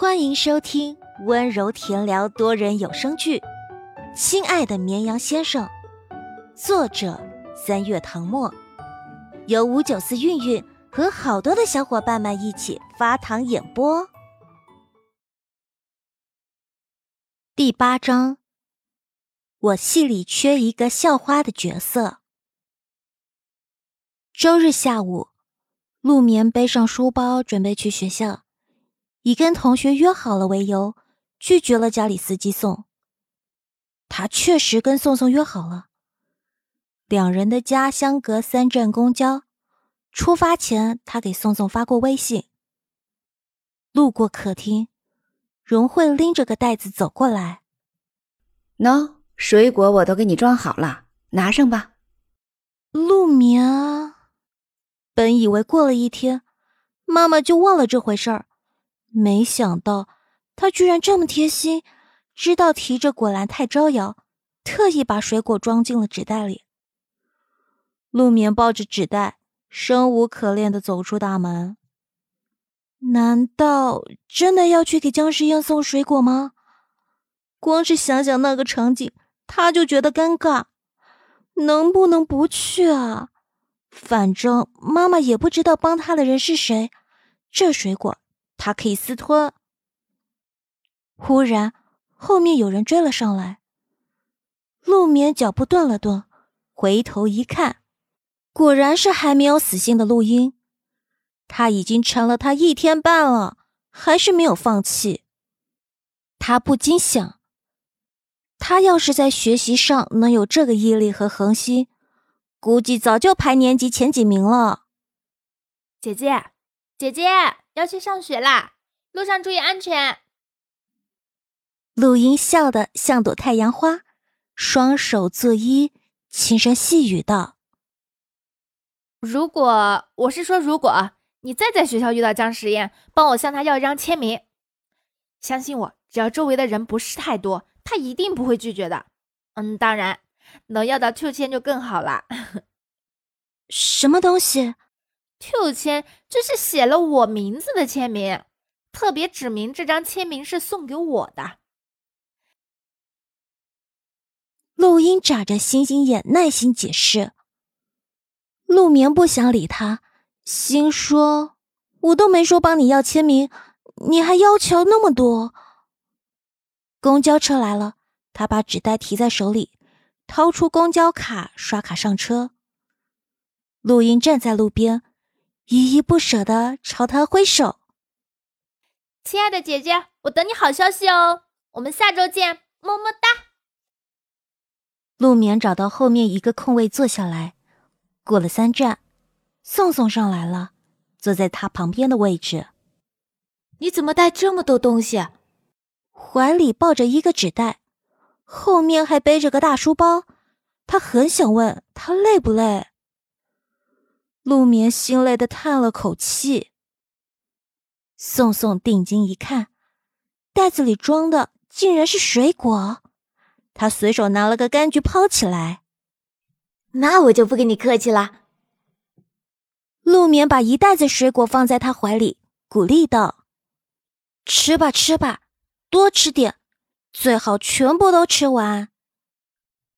欢迎收听温柔甜聊多人有声剧《亲爱的绵羊先生》，作者三月唐末，由五九四韵韵和好多的小伙伴们一起发糖演播。第八章，我戏里缺一个校花的角色。周日下午，陆眠背上书包准备去学校。以跟同学约好了为由，拒绝了家里司机送。他确实跟宋宋约好了，两人的家相隔三站公交。出发前，他给宋宋发过微信。路过客厅，荣慧拎着个袋子走过来：“喏，水果我都给你装好了，拿上吧。”陆明本以为过了一天，妈妈就忘了这回事儿。没想到他居然这么贴心，知道提着果篮太招摇，特意把水果装进了纸袋里。陆眠抱着纸袋，生无可恋的走出大门。难道真的要去给姜时宴送水果吗？光是想想那个场景，他就觉得尴尬。能不能不去啊？反正妈妈也不知道帮他的人是谁。这水果。他可以私吞。忽然，后面有人追了上来。陆眠脚步顿了顿，回头一看，果然是还没有死心的陆英。他已经缠了他一天半了，还是没有放弃。他不禁想：他要是在学习上能有这个毅力和恒心，估计早就排年级前几名了。姐姐，姐姐。要去上学啦，路上注意安全。陆英笑得像朵太阳花，双手作揖，轻声细语道：“如果我是说，如果你再在学校遇到姜实验，帮我向他要一张签名。相信我，只要周围的人不是太多，他一定不会拒绝的。嗯，当然，能要到秋千就更好了。什么东西？” Q 签就是写了我名字的签名，特别指明这张签名是送给我的。陆英眨着星星眼，耐心解释。陆眠不想理他，心说：“我都没说帮你要签名，你还要求那么多。”公交车来了，他把纸袋提在手里，掏出公交卡刷卡上车。陆英站在路边。依依不舍的朝他挥手，亲爱的姐姐，我等你好消息哦，我们下周见，么么哒。陆眠找到后面一个空位坐下来，过了三站，宋宋上来了，坐在他旁边的位置。你怎么带这么多东西？怀里抱着一个纸袋，后面还背着个大书包，他很想问他累不累。陆眠心累的叹了口气。宋宋定睛一看，袋子里装的竟然是水果，他随手拿了个柑橘抛起来。那我就不跟你客气了。陆眠把一袋子水果放在他怀里，鼓励道：“吃吧，吃吧，多吃点，最好全部都吃完。”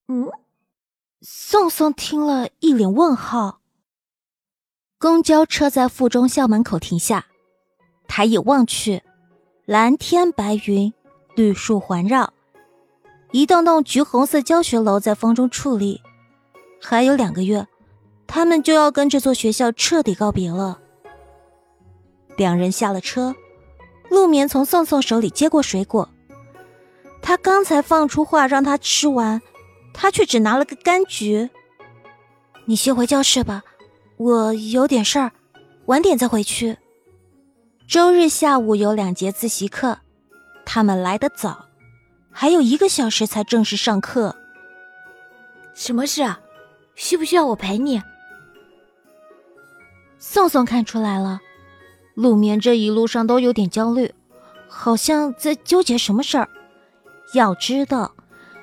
嗯，宋宋听了一脸问号。公交车在附中校门口停下，抬眼望去，蓝天白云，绿树环绕，一栋栋橘红色教学楼在风中矗立。还有两个月，他们就要跟这座学校彻底告别了。两人下了车，陆眠从宋宋手里接过水果，他刚才放出话让他吃完，他却只拿了个柑橘。你先回教室吧。我有点事儿，晚点再回去。周日下午有两节自习课，他们来得早，还有一个小时才正式上课。什么事啊？需不需要我陪你？宋宋看出来了，陆眠这一路上都有点焦虑，好像在纠结什么事儿。要知道，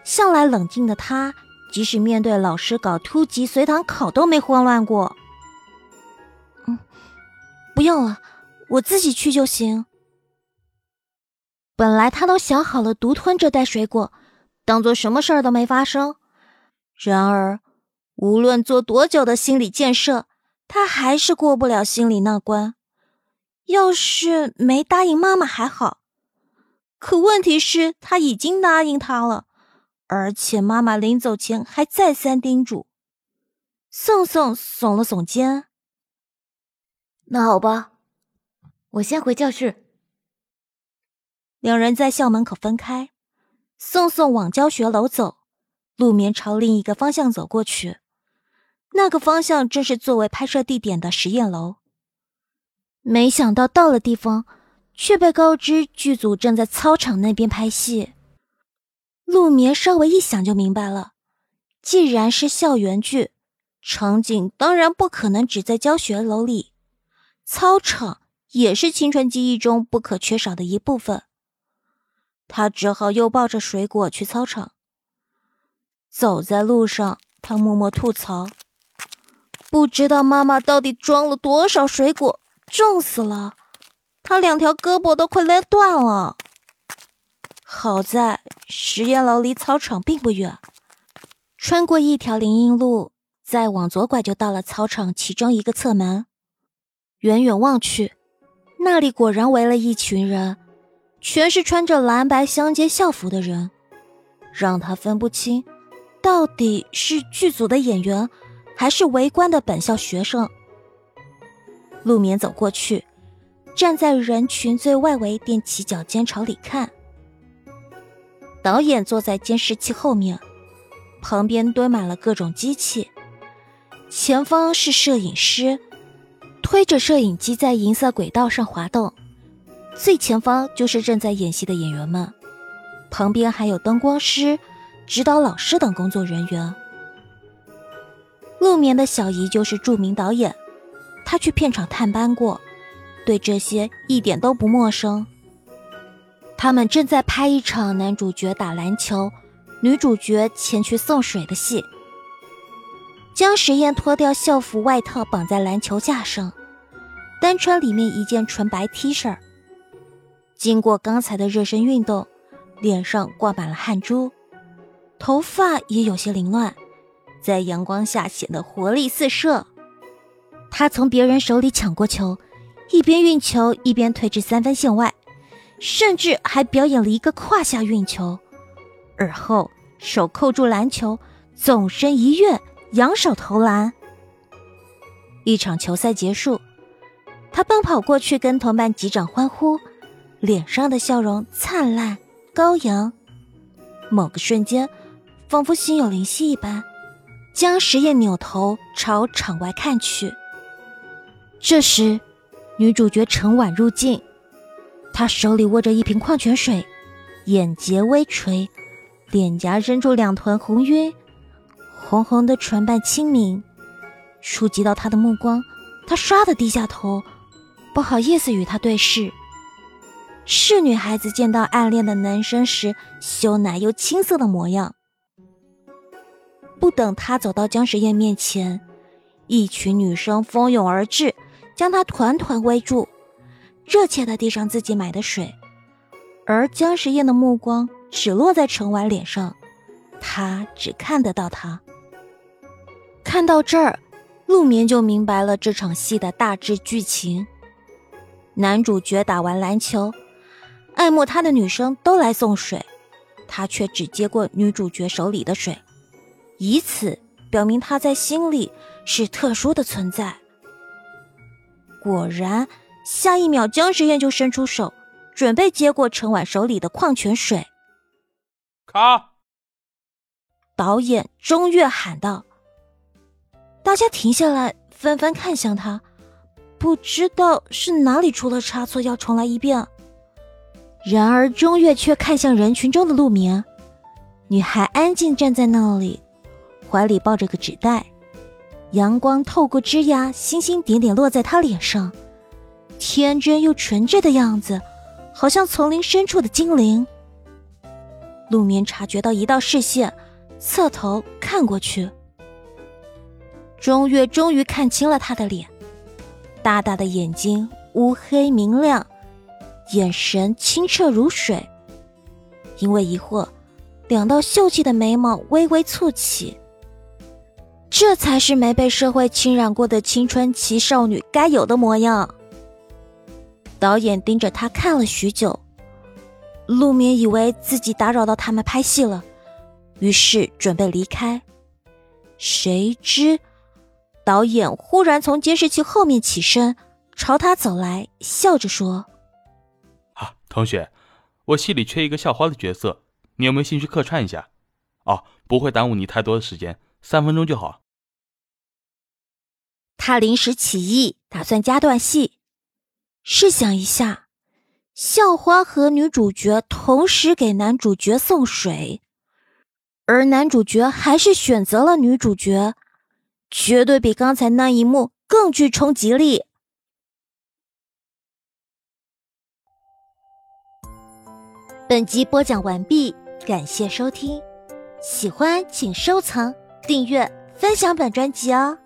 向来冷静的他，即使面对老师搞突击随堂考都没慌乱过。不用了，我自己去就行。本来他都想好了独吞这袋水果，当做什么事儿都没发生。然而，无论做多久的心理建设，他还是过不了心里那关。要是没答应妈妈还好，可问题是，他已经答应他了，而且妈妈临走前还再三叮嘱。宋宋耸了耸肩，那好吧，我先回教室。两人在校门口分开，宋宋往教学楼走，陆眠朝另一个方向走过去。那个方向正是作为拍摄地点的实验楼。没想到到了地方，却被告知剧组正在操场那边拍戏。陆眠稍微一想就明白了，既然是校园剧，场景当然不可能只在教学楼里，操场也是青春记忆中不可缺少的一部分。他只好又抱着水果去操场。走在路上，他默默吐槽：“不知道妈妈到底装了多少水果，重死了！他两条胳膊都快勒断了。”好在实验楼离操场并不远，穿过一条林荫路，再往左拐就到了操场其中一个侧门。远远望去，那里果然围了一群人。全是穿着蓝白相间校服的人，让他分不清，到底是剧组的演员，还是围观的本校学生。陆眠走过去，站在人群最外围，踮起脚尖朝里看。导演坐在监视器后面，旁边堆满了各种机器，前方是摄影师，推着摄影机在银色轨道上滑动。最前方就是正在演戏的演员们，旁边还有灯光师、指导老师等工作人员。陆眠的小姨就是著名导演，她去片场探班过，对这些一点都不陌生。他们正在拍一场男主角打篮球、女主角前去送水的戏。江时宴脱掉校服外套绑在篮球架上，单穿里面一件纯白 T 恤。经过刚才的热身运动，脸上挂满了汗珠，头发也有些凌乱，在阳光下显得活力四射。他从别人手里抢过球，一边运球一边推至三分线外，甚至还表演了一个胯下运球，而后手扣住篮球，纵身一跃，扬手投篮。一场球赛结束，他奔跑过去跟同伴击掌欢呼。脸上的笑容灿烂高扬，某个瞬间，仿佛心有灵犀一般，江时宴扭头朝场外看去。这时，女主角陈婉入镜，她手里握着一瓶矿泉水，眼睫微垂，脸颊扔出两团红晕，红红的唇瓣轻抿，触及到他的目光，他唰的低下头，不好意思与他对视。是女孩子见到暗恋的男生时羞赧又青涩的模样。不等他走到姜时宴面前，一群女生蜂拥而至，将他团团围住，热切的递上自己买的水。而姜时宴的目光只落在陈婉脸上，他只看得到她。看到这儿，陆眠就明白了这场戏的大致剧情。男主角打完篮球。爱慕他的女生都来送水，他却只接过女主角手里的水，以此表明他在心里是特殊的存在。果然，下一秒姜时宴就伸出手，准备接过陈婉手里的矿泉水。卡！导演钟月喊道。大家停下来，纷纷看向他，不知道是哪里出了差错，要重来一遍。然而，钟月却看向人群中的陆明，女孩安静站在那里，怀里抱着个纸袋，阳光透过枝桠，星星点点落在她脸上，天真又纯真的样子，好像丛林深处的精灵。陆眠察觉到一道视线，侧头看过去，钟月终于看清了他的脸，大大的眼睛，乌黑明亮。眼神清澈如水。因为疑惑，两道秀气的眉毛微微蹙起。这才是没被社会侵染过的青春期少女该有的模样。导演盯着他看了许久，陆眠以为自己打扰到他们拍戏了，于是准备离开。谁知，导演忽然从监视器后面起身，朝他走来，笑着说：“啊，同学，我戏里缺一个校花的角色，你有没有兴趣客串一下？哦，不会耽误你太多的时间。”三分钟就好。他临时起意，打算加段戏。试想一下，校花和女主角同时给男主角送水，而男主角还是选择了女主角，绝对比刚才那一幕更具冲击力。本集播讲完毕，感谢收听，喜欢请收藏。订阅分享本专辑哦。